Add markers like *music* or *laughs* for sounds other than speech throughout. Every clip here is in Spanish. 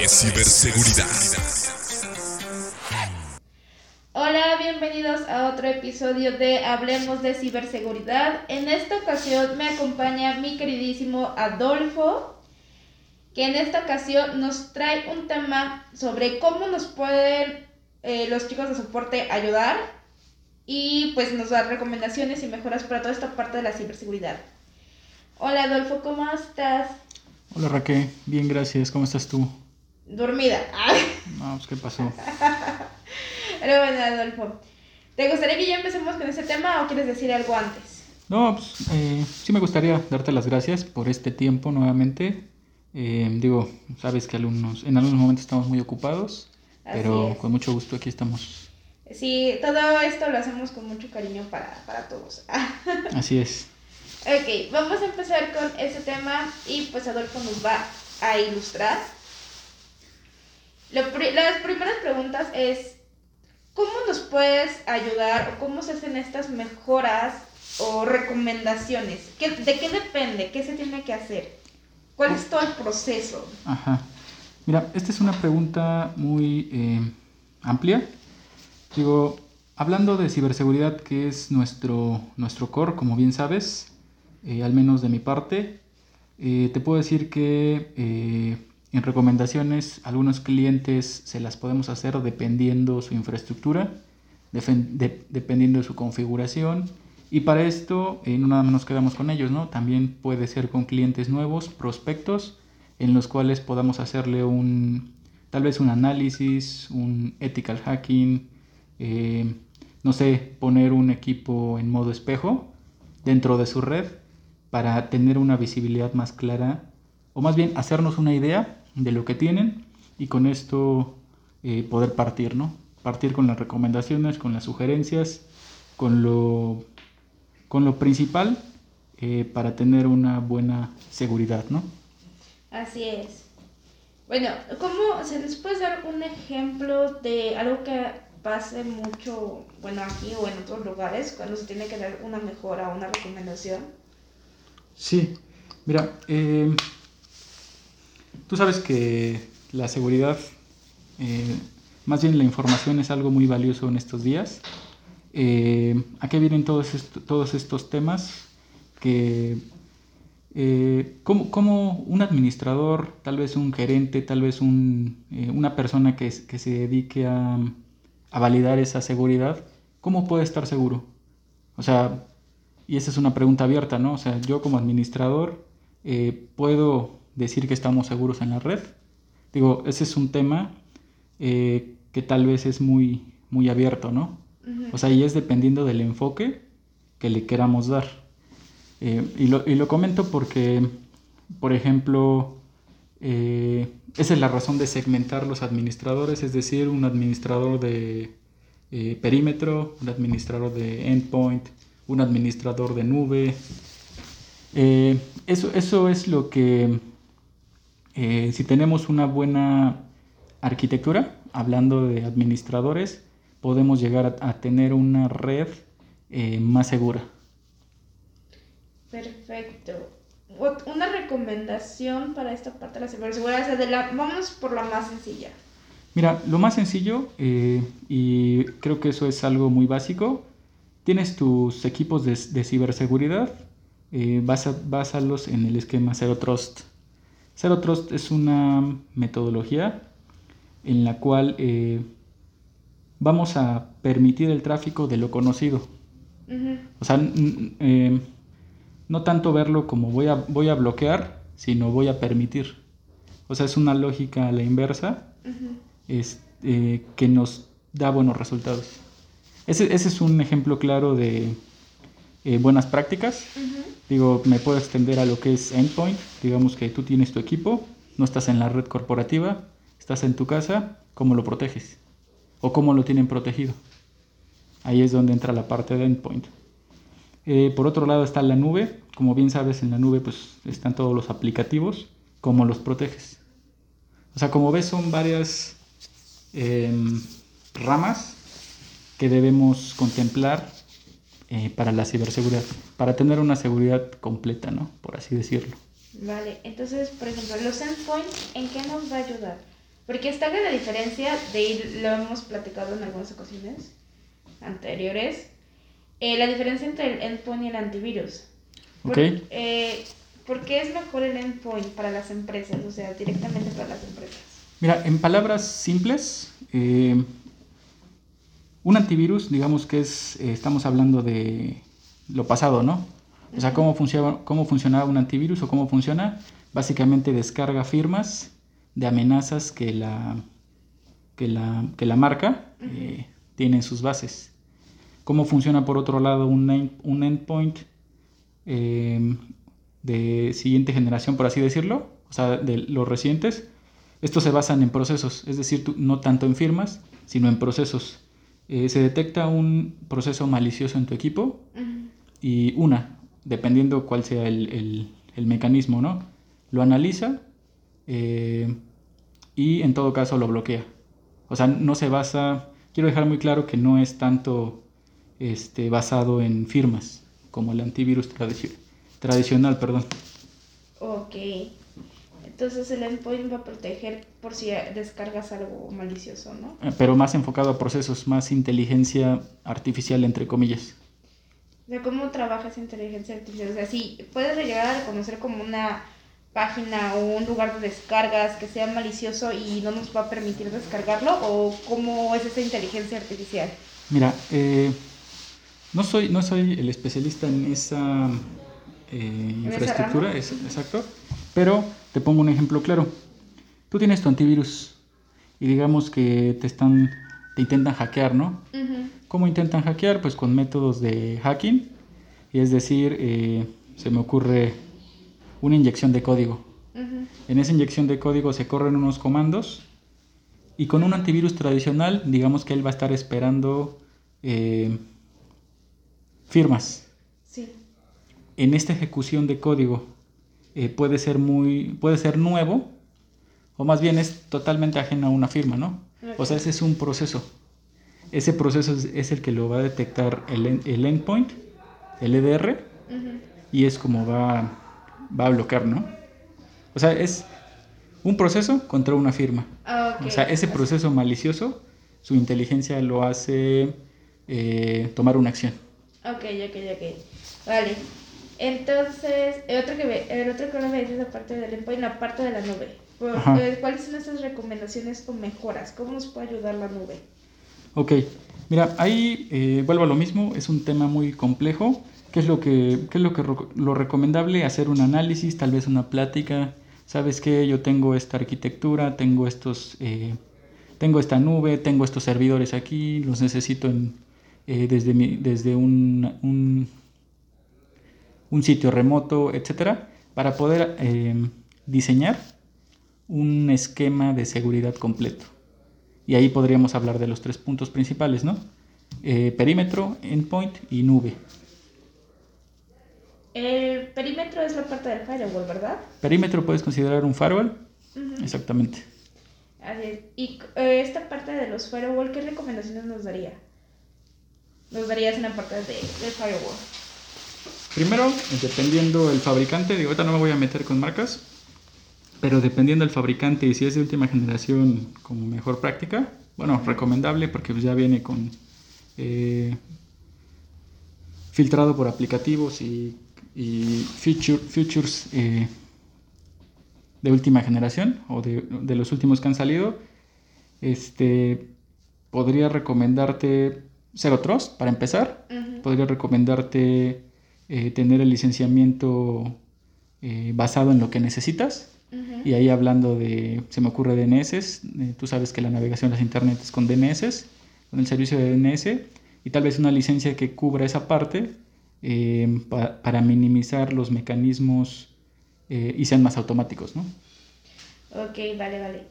de ciberseguridad. Hola, bienvenidos a otro episodio de Hablemos de ciberseguridad. En esta ocasión me acompaña mi queridísimo Adolfo, que en esta ocasión nos trae un tema sobre cómo nos pueden eh, los chicos de soporte ayudar y pues nos da recomendaciones y mejoras para toda esta parte de la ciberseguridad. Hola Adolfo, ¿cómo estás? Hola Raquel, bien gracias, ¿cómo estás tú? Dormida. No, pues ¿qué pasó? *laughs* Pero bueno, Adolfo, ¿te gustaría que ya empecemos con ese tema o quieres decir algo antes? No, pues eh, sí me gustaría darte las gracias por este tiempo nuevamente. Eh, digo, sabes que alumnos, en algunos momentos estamos muy ocupados, pero con mucho gusto aquí estamos. Sí, todo esto lo hacemos con mucho cariño para, para todos. *laughs* Así es. Ok, vamos a empezar con ese tema y pues Adolfo nos va a ilustrar. Las primeras preguntas es, ¿cómo nos puedes ayudar o cómo se hacen estas mejoras o recomendaciones? ¿De qué depende? ¿Qué se tiene que hacer? ¿Cuál es todo el proceso? Ajá. Mira, esta es una pregunta muy eh, amplia. Digo, hablando de ciberseguridad, que es nuestro, nuestro core, como bien sabes, eh, al menos de mi parte. Eh, te puedo decir que eh, en recomendaciones algunos clientes se las podemos hacer dependiendo su infraestructura, dependiendo de su configuración. Y para esto no nada más nos quedamos con ellos, ¿no? También puede ser con clientes nuevos, prospectos, en los cuales podamos hacerle un, tal vez un análisis, un ethical hacking, no sé, poner un equipo en modo espejo dentro de su red para tener una visibilidad más clara, o más bien hacernos una idea de lo que tienen y con esto eh, poder partir, ¿no? Partir con las recomendaciones, con las sugerencias, con lo, con lo principal eh, para tener una buena seguridad, ¿no? Así es. Bueno, ¿cómo se les puede dar un ejemplo de algo que pase mucho, bueno, aquí o en otros lugares, cuando se tiene que dar una mejora o una recomendación? Sí, mira, eh, tú sabes que la seguridad, eh, más bien la información es algo muy valioso en estos días. Eh, ¿A qué vienen todos, todos estos temas? Que como, un administrador, tal vez un gerente, tal vez una persona que, se dedique a, a, validar esa seguridad, ¿cómo puede estar seguro? O sea, y esa es una pregunta abierta, ¿no? O sea, yo como administrador eh, puedo decir que estamos seguros en la red. Digo, ese es un tema eh, que tal vez es muy, muy abierto, ¿no? O sea, y es dependiendo del enfoque que le queramos dar. Eh, y, lo, y, lo, comento porque, por ejemplo, esa es la razón de segmentar los administradores, es decir, un administrador de perímetro, un administrador de endpoint, un administrador de nube. Eh, eso, eso es lo que, eh, si tenemos una buena arquitectura, hablando de administradores, podemos llegar a, tener una red eh, más segura. Perfecto. Una recomendación para esta parte de la ciberseguridad, de la, vamos por la más sencilla. Mira, lo más sencillo, y creo que eso es algo muy básico, Tienes tus equipos de, ciberseguridad, eh, básalos en el esquema Zero Trust. Zero Trust es una metodología en la cual eh, vamos a permitir el tráfico de lo conocido. O sea, eh, no tanto verlo como voy a, voy a bloquear, sino voy a permitir. O sea, es una lógica a la inversa es, eh, que nos da buenos resultados. Ese, es un ejemplo claro de eh, buenas prácticas. Digo, me puedo extender a lo que es endpoint. Digamos que tú tienes tu equipo, no estás en la red corporativa, estás en tu casa, ¿cómo lo proteges? ¿O cómo lo tienen protegido? Ahí es donde entra la parte de endpoint. Eh, por otro lado está la nube. Como bien sabes, en la nube pues, están todos los aplicativos. ¿Cómo los proteges? O sea, como ves, son varias em, ramas que debemos contemplar eh, para la ciberseguridad, para tener una seguridad completa, ¿no? Por así decirlo. Vale, entonces, por ejemplo, los endpoints, ¿en qué nos va a ayudar? Porque está la diferencia de, lo hemos platicado en algunas ocasiones anteriores, eh, la diferencia entre el endpoint y el antivirus. Ok. eh, ¿Por qué es mejor el endpoint para las empresas? O sea, directamente para las empresas. Mira, en palabras simples, eh, un antivirus, digamos que es, eh, estamos hablando de lo pasado, ¿no? O sea, cómo funciona, cómo funcionaba un antivirus o cómo funciona. Básicamente descarga firmas de amenazas que la, que la, que la marca eh, tiene en sus bases. ¿Cómo funciona por otro lado un, un endpoint eh, de siguiente generación, por así decirlo? O sea, de los recientes. Estos se basan en procesos, es decir, no tanto en firmas, sino en procesos. Eh, se detecta un proceso malicioso en tu equipo y una, dependiendo cuál sea el, el- el mecanismo, ¿no? Lo analiza eh, y en todo caso lo bloquea. O sea, no se basa, quiero dejar muy claro que no es tanto este, basado en firmas como el antivirus tradici- tradicional, perdón. Ok. Entonces el endpoint va a proteger por si descargas algo malicioso, ¿no? Eh, Pero más enfocado a procesos, más inteligencia artificial, entre comillas. O sea, ¿cómo trabajas inteligencia artificial? O sea, si puedes llegar a reconocer como una página o un lugar de descargas que sea malicioso y no nos va a permitir descargarlo, o cómo es esa inteligencia artificial. Mira, eh, no, soy, no soy el especialista en esa eh, infraestructura, es- exacto, pero te pongo un ejemplo claro. Tú tienes tu antivirus y digamos que te están, te intentan hackear, ¿no? ¿Cómo intentan hackear? Pues con métodos de hacking, y es decir, eh, se me ocurre una inyección de código. Ujú. En esa inyección de código se corren unos comandos y con un antivirus tradicional, digamos que él va a estar esperando eh, firmas. Sí. En esta ejecución de código eh, puede ser muy, puede ser nuevo o más bien es totalmente ajeno a una firma, ¿no? O sea, ese es un proceso. Ese proceso es, es el que lo va a detectar el, el endpoint, el EDR, Ujú. y es como va, va a bloquear, ¿no? O sea, es un proceso contra una firma. Ah, ok. O sea, ese proceso malicioso, su inteligencia lo hace eh, tomar una acción. Ok, ok, ok. Vale. Entonces, el otro que, ve- el otro que ahora me dices aparte del endpoint, la parte de la nube. ¿Cuáles son esas recomendaciones o mejoras? ¿Cómo nos puede ayudar la nube? Ok, mira, ahí eh, vuelvo a lo mismo, es un tema muy complejo. ¿Qué es lo que, qué es lo, que lo recomendable? Hacer un análisis, tal vez una plática. ¿Sabes qué? Yo tengo esta arquitectura, tengo estos, eh, tengo esta nube, tengo estos servidores aquí, los necesito en, eh, desde, mi- desde un, un, un sitio remoto, etcétera, para poder eh, diseñar un esquema de seguridad completo. Y ahí podríamos hablar de los tres puntos principales, ¿no? Eh, perímetro, endpoint y nube. El perímetro es la parte del firewall, ¿verdad? Perímetro puedes considerar un firewall, exactamente. Así es. Y eh, esta parte de los firewall, ¿qué recomendaciones nos daría? Nos darías en la parte de, del firewall. Primero, dependiendo del fabricante, digo, ahorita no me voy a meter con marcas, pero dependiendo del fabricante y si es de última generación como mejor práctica, bueno, recomendable porque ya viene con eh, filtrado por aplicativos y, y feature- features eh, de última generación o de, de los últimos que han salido. Este, podría recomendarte Zero Trust para empezar podría recomendarte eh, tener el licenciamiento eh, basado en lo que necesitas. Ujú. Y ahí hablando de, se me ocurre DNS, eh, tú sabes que la navegación de las internet es con DNS, con el servicio de DNS, y tal vez una licencia que cubra esa parte eh, pa- para minimizar los mecanismos eh, y sean más automáticos, ¿no? Ok, vale, vale.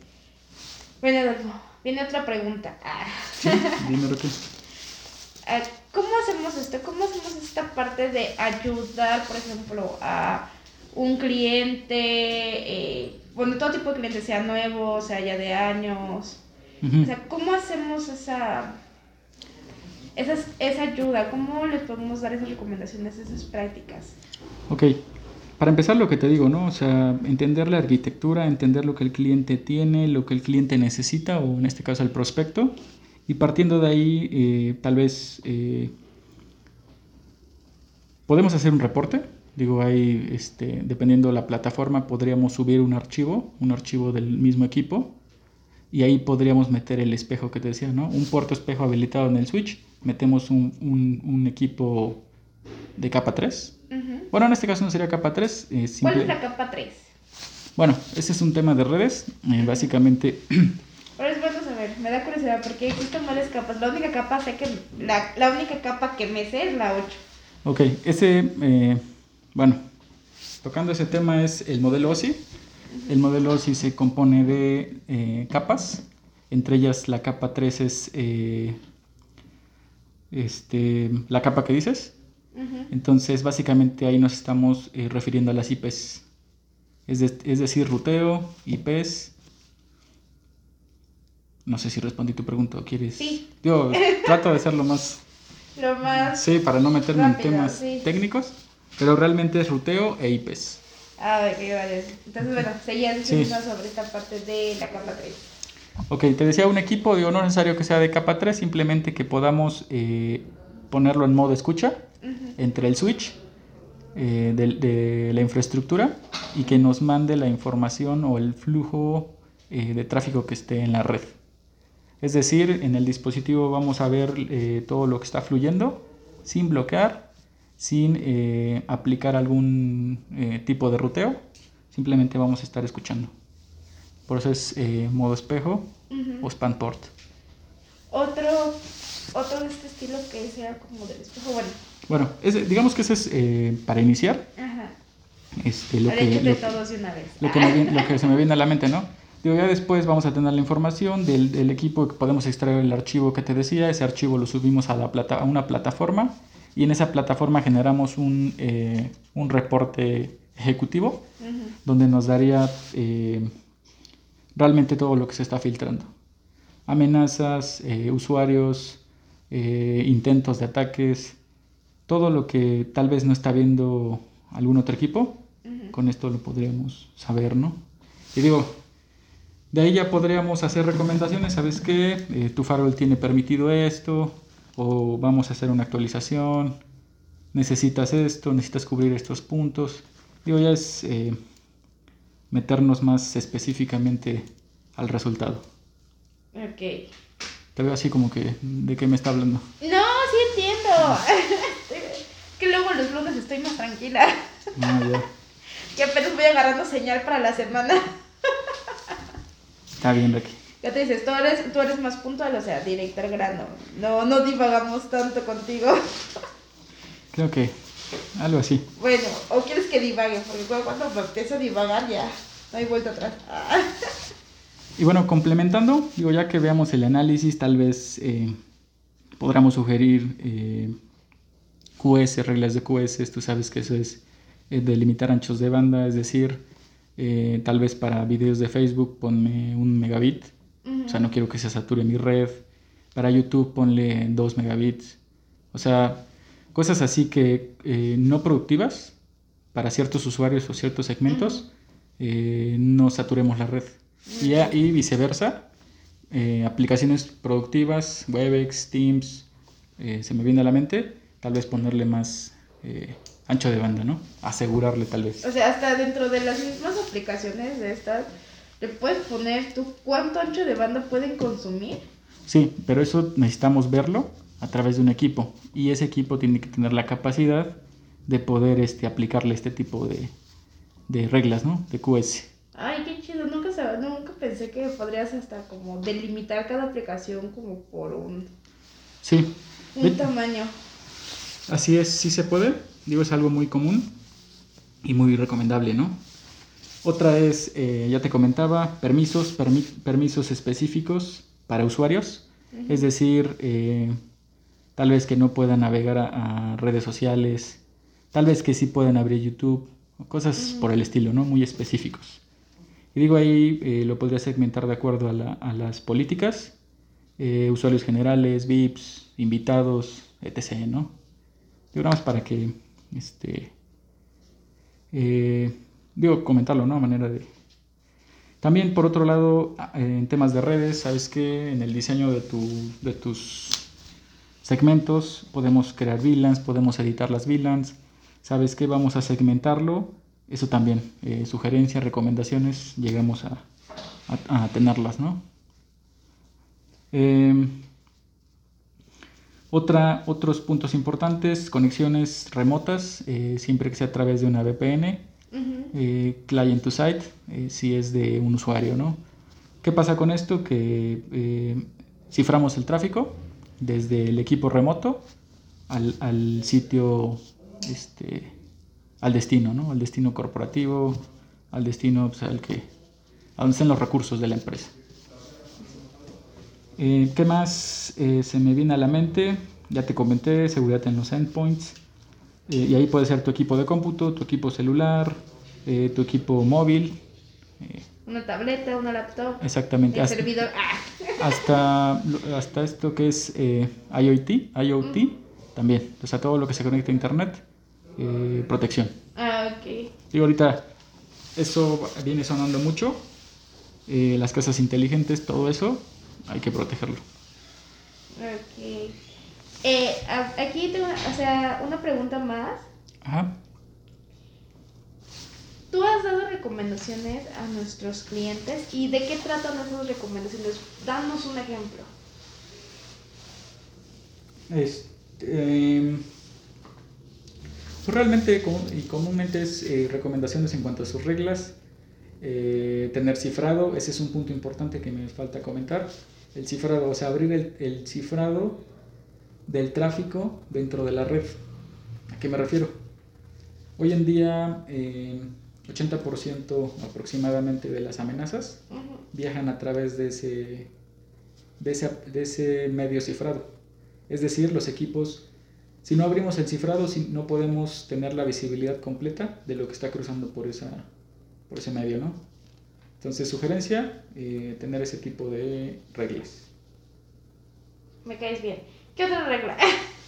Bueno, Adolfo, viene otra pregunta. Ah. Sí, dime. *laughs* Ah, ¿Cómo hacemos esto? ¿Cómo hacemos esta parte de ayudar, por ejemplo, a un cliente, eh, bueno, todo tipo de clientes, sea nuevo, sea ya de años? O sea, ¿cómo hacemos esa, esas- esa ayuda? ¿Cómo les podemos dar esas recomendaciones, esas prácticas? Ok. para empezar lo que te digo, ¿no? O sea, entender la arquitectura, entender lo que el cliente tiene, lo que el cliente necesita, o en este caso el prospecto, y partiendo de ahí, eh, tal vez eh, podemos hacer un reporte. Digo, ahí, este, dependiendo de la plataforma, podríamos subir un archivo, un archivo del mismo equipo, y ahí podríamos meter el espejo que te decía, ¿no? Un puerto espejo habilitado en el switch, metemos un, un, equipo de capa 3. Bueno, en este caso no sería capa 3. Eh, ¿Cuál es la capa 3? Bueno, ese es un tema de redes. Eh, básicamente... *clears throat* Pero es me da curiosidad porque existen varias capas. La única capa sé que la, la única capa que me sé es la 8. Ok, ese, eh, bueno, tocando ese tema es el modelo OSI. El modelo OSI se compone de eh, capas, entre ellas la capa 3 es eh, este, la capa que dices. Entonces, básicamente ahí nos estamos refiriendo a las IPs. Es, es, decir, ruteo, IPs. No sé si respondí tu pregunta o quieres. Sí. Yo trato de hacerlo más *laughs* lo más. Sí, para no meterme en temas técnicos, pero realmente es ruteo e IPs. Ah, ok, vale. Entonces, bueno, seguías diciendo sobre esta parte de la capa 3. Ok, te decía un equipo, digo, no es necesario que sea de capa 3, simplemente que podamos eh, ponerlo en modo escucha entre el switch eh, de, de, la infraestructura y que nos mande la información o el flujo eh, de tráfico que esté en la red. Es decir, en el dispositivo vamos a ver eh, todo lo que está fluyendo sin bloquear, sin eh, aplicar algún eh, tipo de ruteo. Simplemente vamos a estar escuchando. Por eso es modo espejo o span port. Otro, otro de este estilo que sea como del espejo, bueno. Bueno, digamos que ese es para iniciar. Ajá. Este, lo, que, lo, una vez. Lo, que lo que se me viene a la mente, ¿no? Digo, ya después vamos a tener la información del, equipo que podemos extraer el archivo que te decía. Ese archivo lo subimos a, la plata, a una plataforma y en esa plataforma generamos un, eh, un reporte ejecutivo donde nos daría eh, realmente todo lo que se está filtrando. Amenazas, eh, usuarios, intentos de ataques, todo lo que tal vez no está viendo algún otro equipo. Con esto lo podríamos saber, ¿no? Y digo, de ahí ya podríamos hacer recomendaciones, ¿sabes qué? Eh, tu farol tiene permitido esto, o vamos a hacer una actualización, necesitas esto, necesitas cubrir estos puntos. Digo, ya es eh, meternos más específicamente al resultado. Ok. Te veo así como que, ¿de qué me está hablando? No, sí entiendo. *laughs* que luego los lunes estoy más tranquila. Ah, ya. *laughs* que apenas voy agarrando señal para la semana. Está bien, Becky. Ya te dices, tú eres, tú eres más puntual, o sea, director grano. No, no divagamos tanto contigo. *laughs* Creo que algo así. Bueno, o quieres que divague, porque cuando empiezo a divagar ya no hay vuelta atrás. *laughs* Y bueno, complementando, digo, ya que veamos el análisis, tal vez eh, podríamos sugerir eh, QS, reglas de QS, tú sabes que eso es eh, delimitar anchos de banda, es decir, eh, tal vez para videos de Facebook ponme un megabit. O sea, no quiero que se sature mi red. Para YouTube ponle 2 megabits. O sea, cosas así que eh, no productivas para ciertos usuarios o ciertos segmentos, eh, no saturemos la red. Y, y viceversa, aplicaciones productivas, Webex, Teams, se me viene a la mente, tal vez ponerle más ancho de banda, ¿no? Asegurarle tal vez. O sea, hasta dentro de las mismas aplicaciones de estas, le puedes poner tú cuánto ancho de banda pueden consumir. Sí, pero eso necesitamos verlo a través de un equipo y ese equipo tiene que tener la capacidad de poder este, aplicarle este tipo de, de reglas, ¿no? De QS. Ay, qué chido, nunca, nunca pensé que podrías hasta como delimitar cada aplicación como por un, sí. un tamaño. Así es, sí se puede. Digo, es algo muy común y muy recomendable, ¿no? Otra es, eh, ya te comentaba, permisos, permisos específicos para usuarios. Es decir, eh, tal vez que no puedan navegar a, redes sociales, tal vez que sí puedan abrir YouTube, cosas por el estilo, ¿no? Muy específicos. Y digo ahí, eh, lo podría segmentar de acuerdo a, a las políticas, usuarios generales, VIPs, invitados, etc., ¿no? Digo, para que este, Eh, digo, comentarlo, ¿no? A manera de... También, por otro lado, en temas de redes, sabes que en el diseño de, tu, de tus segmentos podemos crear VLANs, podemos editar las VLANs, sabes que vamos a segmentarlo, eso también, eh, sugerencias, recomendaciones, llegamos a, a, tenerlas, ¿no? Em, otra, otros puntos importantes, conexiones remotas, eh, siempre que sea a través de una VPN, eh, client to site, eh, si es de un usuario, ¿no? ¿Qué pasa con esto? Que ciframos el tráfico desde el equipo remoto al, al sitio, este, al destino, ¿no? Al destino corporativo, al destino pues, al que, a donde estén los recursos de la empresa. Eh, ¿Qué más eh, se me viene a la mente? Ya te comenté, seguridad en los endpoints. Eh, y ahí puede ser tu equipo de cómputo, tu equipo celular, tu equipo móvil. una tableta, una laptop. Exactamente. El hasta, servidor. Hasta, hasta esto que es IoT, IoT también. O sea, todo lo que se conecta a Internet, protección. Ah, ok. Y ahorita eso viene sonando mucho. las casas inteligentes, todo eso, hay que protegerlo. Ok. Eh, aquí tengo, o sea, una pregunta más. Ajá. Tú has dado recomendaciones a nuestros clientes y de qué tratan esas recomendaciones. Danos un ejemplo. Este, pues realmente y comúnmente es eh, recomendaciones en cuanto a sus reglas, eh, tener cifrado, ese es un punto importante que me falta comentar el cifrado, o sea, abrir el, cifrado del tráfico dentro de la red. ¿A qué me refiero? Hoy en día, 80% aproximadamente de las amenazas viajan a través de ese, de ese, de ese medio cifrado. Es decir, los equipos, si no abrimos el cifrado, no podemos tener la visibilidad completa de lo que está cruzando por, esa, por ese medio, ¿no? Entonces, sugerencia, eh, tener ese tipo de reglas. Me caes bien. ¿Qué otra regla?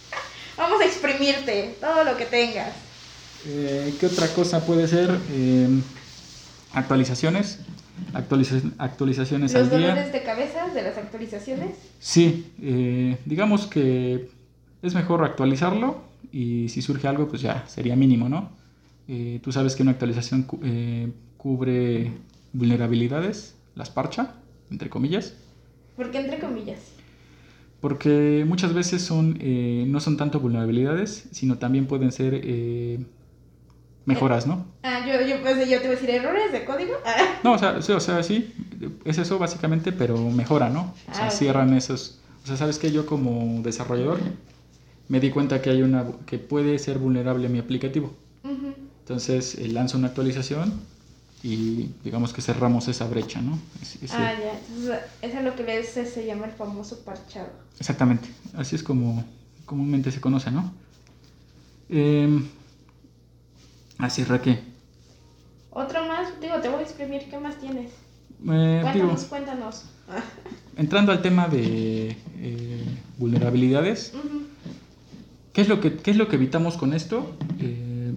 *laughs* Vamos a exprimirte todo lo que tengas. Eh, ¿Qué otra cosa puede ser? Eh, actualizaciones. actualizaciones ¿Los al día. dolores de cabeza de las actualizaciones? Sí, digamos que es mejor actualizarlo y si surge algo, pues ya sería mínimo, ¿no? tú sabes que una actualización cubre vulnerabilidades, las parcha, entre comillas. ¿Por qué entre comillas? Porque muchas veces son, eh, no son tanto vulnerabilidades, sino también pueden ser eh, mejoras, ¿no? Ah, yo, yo, pues, yo te voy a decir errores de código. No, o sea, sí, o sea, sí, es eso básicamente, pero mejora, ¿no? O sea, ah, cierran esos... O sea, ¿sabes que Yo como desarrollador me di cuenta que hay una... que puede ser vulnerable mi aplicativo. Entonces eh, lanzo una actualización y digamos que cerramos esa brecha, ¿no? ah, ya, eso es lo que les, se llama el famoso parchado. Exactamente, así es como comúnmente se conoce, ¿no? Eh, así, Raquel. Otro más, digo, te voy a exprimir, ¿qué más tienes? Eh, cuéntanos, cuéntanos. Entrando al tema de eh, vulnerabilidades, ¿qué, es lo que, ¿qué es lo que evitamos con esto? Eh,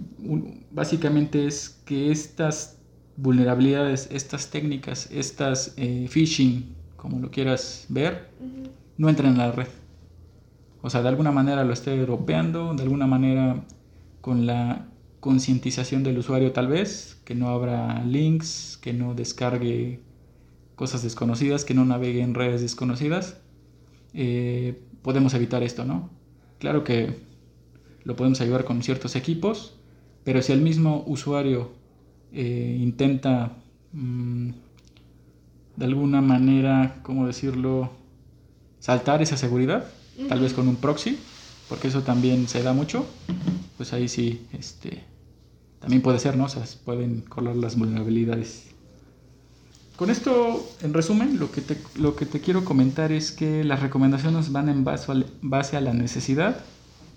básicamente es que estas vulnerabilidades, estas técnicas, estas eh, phishing, como lo quieras ver, no entran en la red. O sea, de alguna manera lo estoy europeando, de alguna manera con la concientización del usuario tal vez, que no abra links, que no descargue cosas desconocidas, que no navegue en redes desconocidas, eh, podemos evitar esto, ¿no? Claro que lo podemos ayudar con ciertos equipos, pero si el mismo usuario eh, intenta mm, de alguna manera, ¿cómo decirlo?, saltar esa seguridad, tal vez con un proxy, porque eso también se da mucho, pues ahí sí, este, también puede ser, ¿no? O sea, pueden colar las vulnerabilidades. Con esto, en resumen, lo que te, lo que te quiero comentar es que las recomendaciones van en base a, base a la necesidad,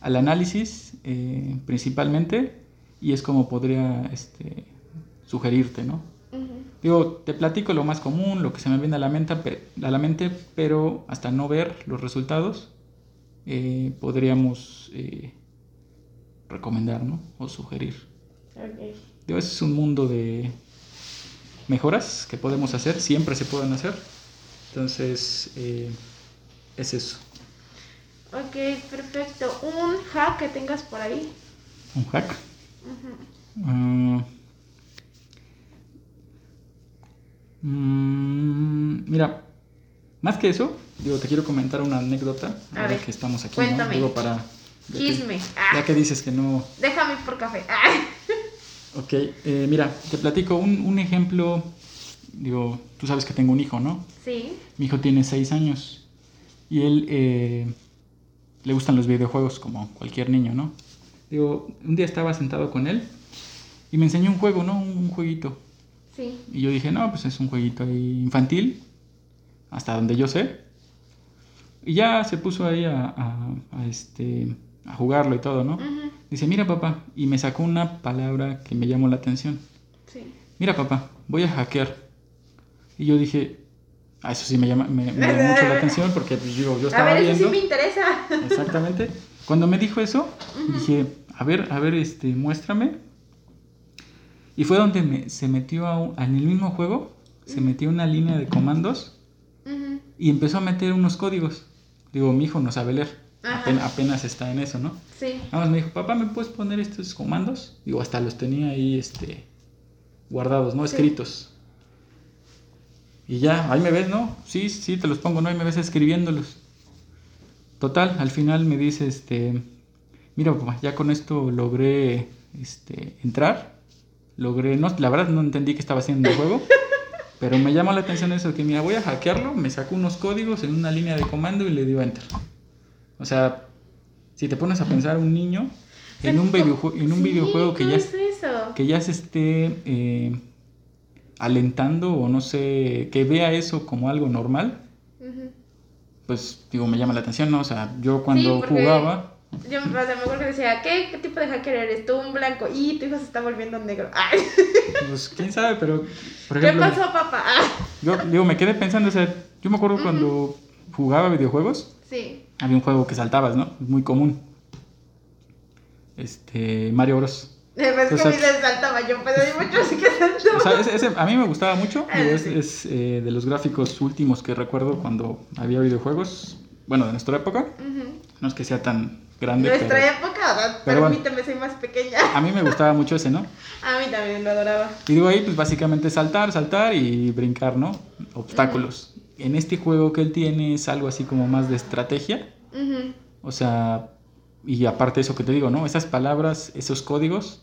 al análisis eh, principalmente, y es como podría este, sugerirte, ¿no? Digo, te platico lo más común, lo que se me viene a la mente, a la mente pero hasta no ver los resultados, eh, podríamos eh, recomendar, ¿no? O sugerir. Digo, es un mundo de mejoras que podemos hacer, siempre se pueden hacer. Entonces, eh, es eso. Ok, perfecto. ¿Un hack que tengas por ahí? ¿Un hack? Ah, mm, mira, más que eso, digo, te quiero comentar una anécdota. A ver, que estamos aquí, cuéntame. ¿no? Digo, para... ya que- Chisme. Ya que dices que no... Déjame por café. Ah. Ok, eh, mira, te platico un, un ejemplo. Digo, tú sabes que tengo un hijo, ¿no? Sí. Mi hijo tiene seis años y él eh, le gustan los videojuegos como cualquier niño, ¿no? Digo, un día estaba sentado con él y me enseñó un juego, ¿no? Un, un jueguito. Sí. Y yo dije, no, pues es un jueguito ahí infantil, hasta donde yo sé. Y ya se puso ahí a, a- a, este, a jugarlo y todo, ¿no? Dice, mira papá, y me sacó una palabra que me llamó la atención. Sí. Mira papá, voy a hackear. Y yo dije, ah, eso sí me llama, me, me llamó mucho la *laughs* atención porque pues, yo A estaba ver, eso sí viendo. me interesa. Exactamente. Cuando me dijo eso, dije, a ver, a ver, este, muéstrame. Y fue donde me- se metió a un- en el mismo juego, se metió una línea de comandos y empezó a meter unos códigos. Digo, mi hijo no sabe leer, apen- apenas está en eso, ¿no? Sí. Nada más me dijo, papá, ¿me puedes poner estos comandos? Digo, hasta los tenía ahí, este, guardados, ¿no? Sí. Escritos. Y ya, ahí me ves, ¿no? Sí, sí, te los pongo, ¿no? Ahí me ves escribiéndolos. Total, al final me dice, este, mira, papá, ya con esto logré, este, entrar. Logré, no, la verdad no entendí qué estaba haciendo el juego. *laughs* Pero me llama la atención eso, que mira, voy a hackearlo, me sacó unos códigos en una línea de comando y le dio enter. O sea, si te pones a pensar un niño en un, videojue- en un Sí, videojuego que ¿cómo ya, es que ya se esté eh, alentando o no sé, que vea eso como algo normal, pues digo, me llama la atención, ¿no? O sea, yo cuando porque- jugaba, Yo o sea, me acuerdo que decía, ¿qué, ¿qué tipo de hacker eres? Tú un blanco y tu hijo se está volviendo negro. Ay, pues quién sabe, pero por ¿Qué pasó, papá? Ah, yo digo, me quedé pensando, o sea, yo me acuerdo cuando jugaba videojuegos, Sí. había un juego que saltabas, ¿no? Muy común. Este, Mario Bros. *laughs* Es que O a mí se saltaba yo, pero hay muchos que O saltó. sea, ese, ese a mí me gustaba mucho. Ah, digo, es sí. es, eh, de los gráficos últimos que recuerdo cuando había videojuegos. Bueno, de nuestra época. No es que sea tan grande, Nuestra pero época, ¿verdad? pero bueno. permíteme, soy más pequeña. a mí me gustaba mucho ese, ¿no? A mí también lo adoraba. Y digo ahí, pues básicamente saltar, saltar y brincar, ¿no? Obstáculos. En este juego que él tiene es algo así como más de estrategia. O sea, y aparte eso que te digo, ¿no? Esas palabras, esos códigos.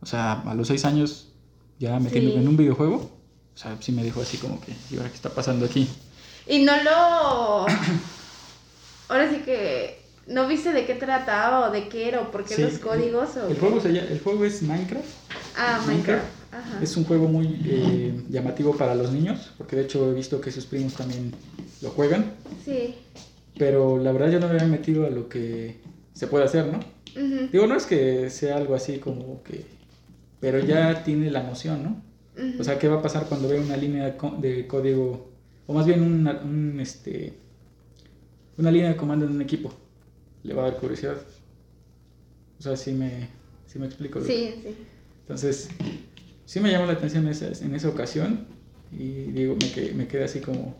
O sea, a los seis años ya metiendo Sí. en un videojuego. O sea, sí me dijo así como que, ¿y ahora qué está pasando aquí? Y no lo. Ahora sí que. ¿No viste de qué trataba o de qué era o por qué Sí, los códigos? O... El juego, se llama- el juego es Minecraft. Ah, Minecraft. Ajá. Es un juego muy eh, llamativo para los niños, porque de hecho he visto que sus primos también lo juegan. Sí. Pero la verdad yo no me había metido a lo que se puede hacer, ¿no? Digo, no es que sea algo así como que... Pero ya tiene la noción, ¿no? O sea, ¿qué va a pasar cuando ve una línea de código, o más bien una, un, este, una línea de comando en un equipo? Le va a dar curiosidad. O sea, sí me, sí me explico. que- Sí, sí. Entonces, sí me llamó la atención esa, en esa ocasión y digo, me quedé, me quedé así como,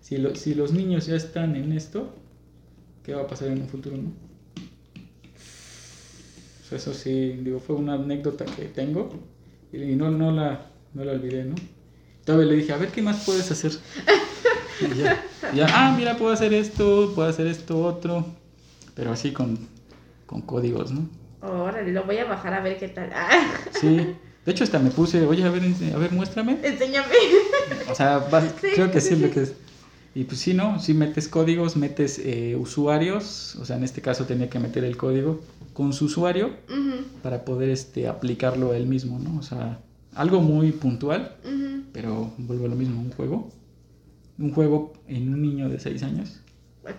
si, lo- si los niños ya están en esto, ¿qué va a pasar en un futuro, no? O sea, eso sí, digo, fue una anécdota que tengo y no, no, la, no la olvidé, ¿no? Todavía le dije, a ver, ¿qué más puedes hacer? *laughs* Y ya, y ya, ah, mira, puedo hacer esto, puedo hacer esto, otro, pero así con, con códigos, ¿no? Órale, lo voy a bajar a ver qué tal. Ah, *laughs* Sí, de hecho hasta me puse, oye, a ver, a ver, muéstrame. enséñame. O sea, vas- Sí, creo que sí, sí lo que es. Y pues sí, ¿no? Sí metes códigos, metes eh, usuarios, o sea, en este caso tenía que meter el código con su usuario Ujú, para poder este, aplicarlo a él mismo, ¿no? O sea, algo muy puntual, ujú. pero vuelvo a lo mismo, un juego. Un juego en un niño de 6 años.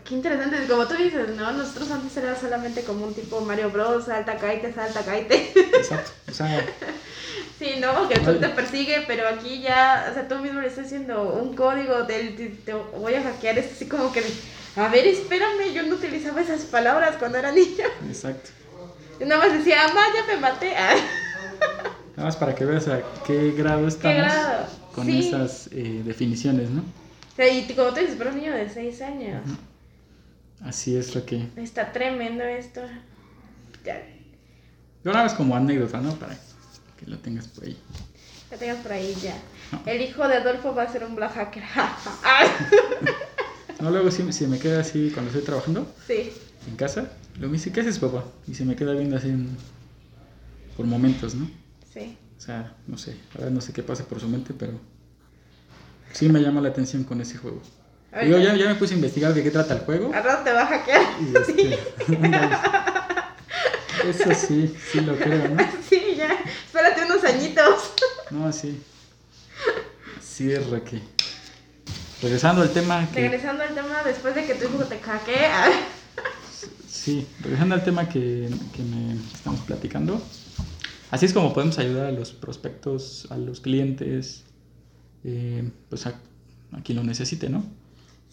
Qué interesante, como tú dices, ¿no? Nosotros antes era solamente como un tipo Mario Bros, salta, caite, salta, caite. Exacto. O sea, *laughs* Sí, no, que sol te persigue, pero aquí ya, o sea, tú mismo le estás diciendo un código del, te, te voy a hackear, es así como que, a ver, espérame, yo no utilizaba esas palabras cuando era niño. exacto. Yo nada más decía, mamá, ya me maté. *laughs* Nada más para que veas a qué grado estamos grado? con Sí. esas eh, definiciones, ¿no? O sea, y como tú dices, para un niño de 6 años. Así es lo que... Está tremendo esto. Ya, Yo nada más como anécdota, ¿no? Para que lo tengas por ahí. que tengas por ahí ya. No. El hijo de Adolfo va a ser un black hacker. *laughs* No, luego si, si me queda así cuando estoy trabajando sí. en casa, luego me dice, ¿qué haces, papá? Y se me queda viendo así en- por momentos, ¿no? Sí. O sea, no sé, la verdad no sé qué pasa por su mente, pero sí me llama la atención con ese juego. Yo ya, ya me puse a investigar de qué trata el juego. Rato te va a hackear. Y este, *laughs* *laughs* eso sí, sí lo creo, ¿no? *laughs* Sí, ya. Espérate unos añitos. No, sí. Sí, es que Regresando al tema que... Regresando al tema, después de que tu hijo te hackee. ay, Sí, regresando al tema que, que me estamos platicando. Así es como podemos ayudar a los prospectos, a los clientes, eh, pues a, a quien lo necesite, ¿no?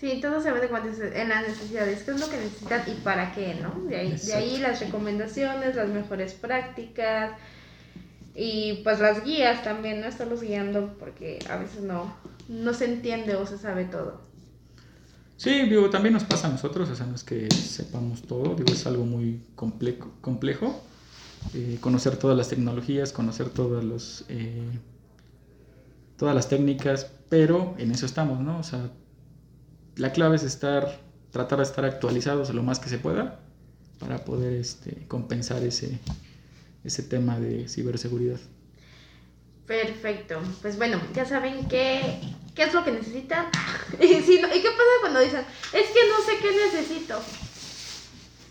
Sí, todo se ve de cuánto es- en las necesidades, qué es lo que necesitan y para qué, ¿no? De ahí, de ahí las recomendaciones, las mejores prácticas y pues las guías también, ¿no? Estarlos guiando porque a veces no, no se entiende o se sabe todo. Sí, digo, también nos pasa a nosotros, o sea, no es que sepamos todo, digo, es algo muy complejo, complejo eh, conocer todas las tecnologías, conocer todas, los, eh, todas las técnicas, pero en eso estamos, ¿no? O sea, la clave es estar, tratar de estar actualizados lo más que se pueda para poder este, compensar ese, ese tema de ciberseguridad. Perfecto. Pues bueno, ya saben qué, qué es lo que necesitan. *laughs* y, si no- ¿y qué pasa cuando dicen, es que no sé qué necesito?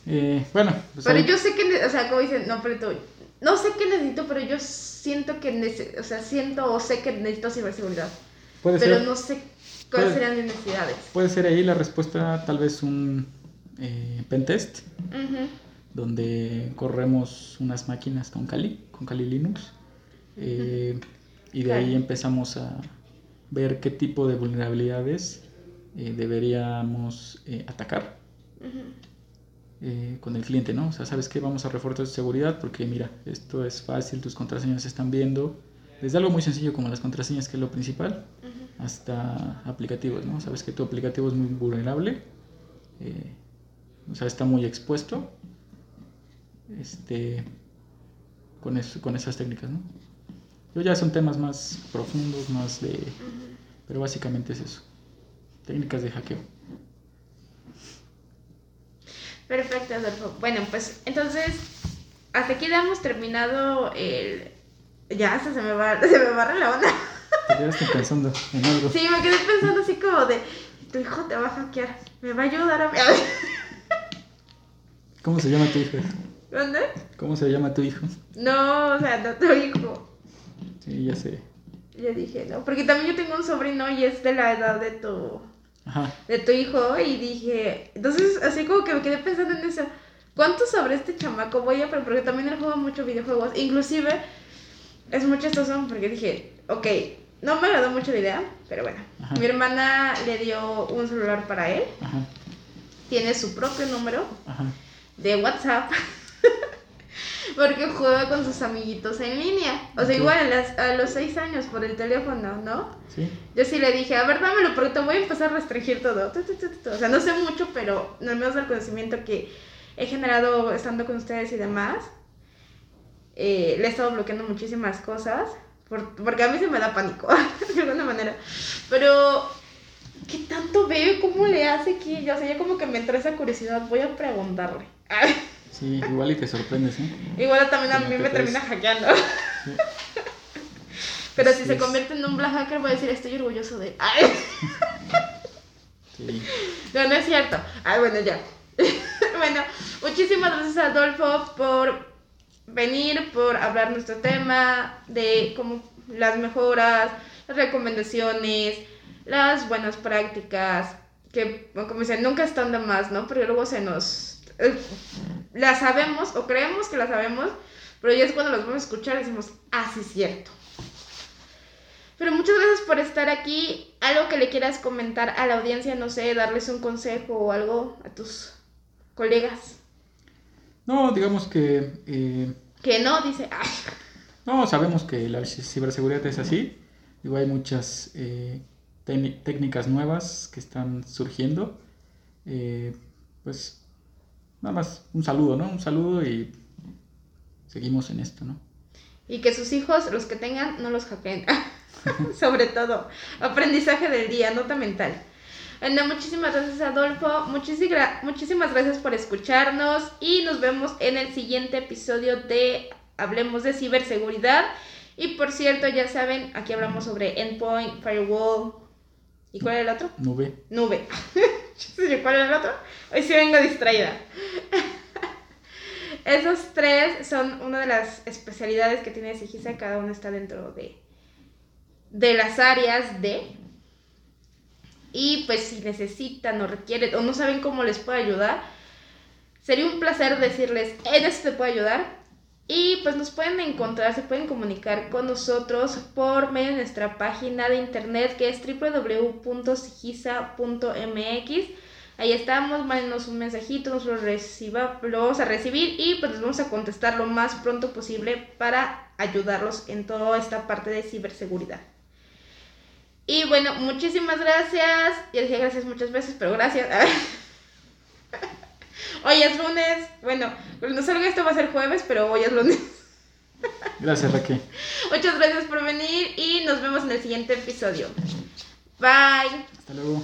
Eh, bueno, pues Pero ahí- yo sé que, o sea, como dicen, no, pero tú, no sé qué necesito, pero yo siento que, nece- o sea, siento o sé que necesito ciberseguridad. puede Pero ser... no sé cuáles puede- serían mis necesidades. Puede ser ahí la respuesta, tal vez un eh, pentest, donde corremos unas máquinas con Kali, con Kali Linux, eh, y de ahí empezamos a ver qué tipo de vulnerabilidades eh, deberíamos eh, atacar eh, con el cliente, ¿no? O sea, ¿sabes qué? Vamos a reforzar tu seguridad porque mira, esto es fácil, tus contraseñas se están viendo, desde algo muy sencillo como las contraseñas, que es lo principal, Ujú. Hasta aplicativos, ¿no? Sabes que tu aplicativo es muy vulnerable, eh, o sea, está muy expuesto, este, con, eso- con esas técnicas, ¿no? Yo ya son temas más profundos, más de, pero básicamente es eso, técnicas de hackeo. Perfecto, Adolfo. Bueno, pues entonces, hasta aquí damos terminado el... Ya, hasta se me va, *laughs* se me barre la onda. Te quedaste pensando en algo. Sí, me quedé pensando así como de, tu hijo te va a hackear, me va a ayudar a... *laughs* ¿Cómo se llama tu hijo? ¿Dónde? ¿Cómo se llama tu hijo? No, o sea, no tu hijo. Sí, ya sé. Yo dije, no, porque también yo tengo un sobrino y es de la edad de tu, Ajá. de tu hijo y dije, entonces así como que me quedé pensando en eso, ¿cuánto sobre este chamaco voy a aprender? Porque también él juega mucho videojuegos, inclusive es muy chistoso porque dije, ok, no me agradó mucho la idea, pero bueno, Ajá. mi hermana le dio un celular para él, Ajá. tiene su propio número Ajá. de WhatsApp. *laughs* Porque juega con sus amiguitos en línea. O sea, igual a, las- a los seis años por el teléfono, ¿no? Sí. Yo sí le dije, a ver, dámelo, porque te voy a empezar a restringir todo. O sea, no sé mucho, pero no menos del conocimiento que he generado estando con ustedes y demás, eh, le he estado bloqueando muchísimas cosas, por- porque a mí se me da pánico, *laughs* de alguna manera. Pero, ¿qué tanto veo? ¿Cómo le hace que yo? O sea, ya como que me entró esa curiosidad, voy a preguntarle. Ay, *laughs* Sí, igual y te sorprendes, ¿eh? igual también a mí me termina hackeando. Sí. *laughs* Pero si se convierte en un black hacker, voy a decir, estoy orgulloso de él. Ay. Sí. No, no es cierto. Ay, bueno, ya. bueno, muchísimas gracias Adolfo por venir, por hablar nuestro tema, de cómo las mejoras, las recomendaciones, las buenas prácticas, que, como dicen, nunca están de más, ¿no? Pero luego se nos... eh, las sabemos o creemos que las sabemos, pero ya es cuando las vamos a escuchar y decimos, ah, es cierto. Pero muchas gracias por estar aquí. Algo que le quieras comentar a la audiencia, no sé, darles un consejo o algo a tus colegas. No, digamos que eh, Que no, dice. "Ay". No, sabemos que la ciberseguridad es así. Digo, hay muchas eh, técnicas nuevas que están surgiendo. Eh, pues nada más un saludo, ¿no? Un saludo y seguimos en esto, ¿no? Y que sus hijos, los que tengan, no los hackeen. *laughs* Sobre todo, aprendizaje del día, nota mental. Bueno, muchísimas gracias Adolfo, muchísimas gracias por escucharnos y nos vemos en el siguiente episodio de Hablemos de Ciberseguridad. Y por cierto, ya saben, aquí hablamos sobre endpoint, firewall. ¿Y cuál era el otro? Nube. Nube. *laughs* ¿Cuál era el otro? Hoy sí vengo distraída. *laughs* Esos tres son una de las especialidades que tiene Sigisa, cada uno está dentro de, de las áreas de. Y pues si necesitan o requieren o no saben cómo les puedo ayudar, sería un placer decirles, en esto te puedo ayudar. Y pues nos pueden encontrar, se pueden comunicar con nosotros por medio de nuestra página de internet que es www.sigisa.mx. Ahí estamos, mándenos un mensajito, nos lo, reciba, lo vamos a recibir y pues les vamos a contestar lo más pronto posible para ayudarlos en toda esta parte de ciberseguridad. Y bueno, muchísimas gracias. Ya dije gracias muchas veces, pero gracias. hoy es lunes. Bueno, no sé que esto va a ser jueves, pero hoy es lunes. Gracias, Raquel. Muchas gracias por venir y nos vemos en el siguiente episodio. Bye. Hasta luego.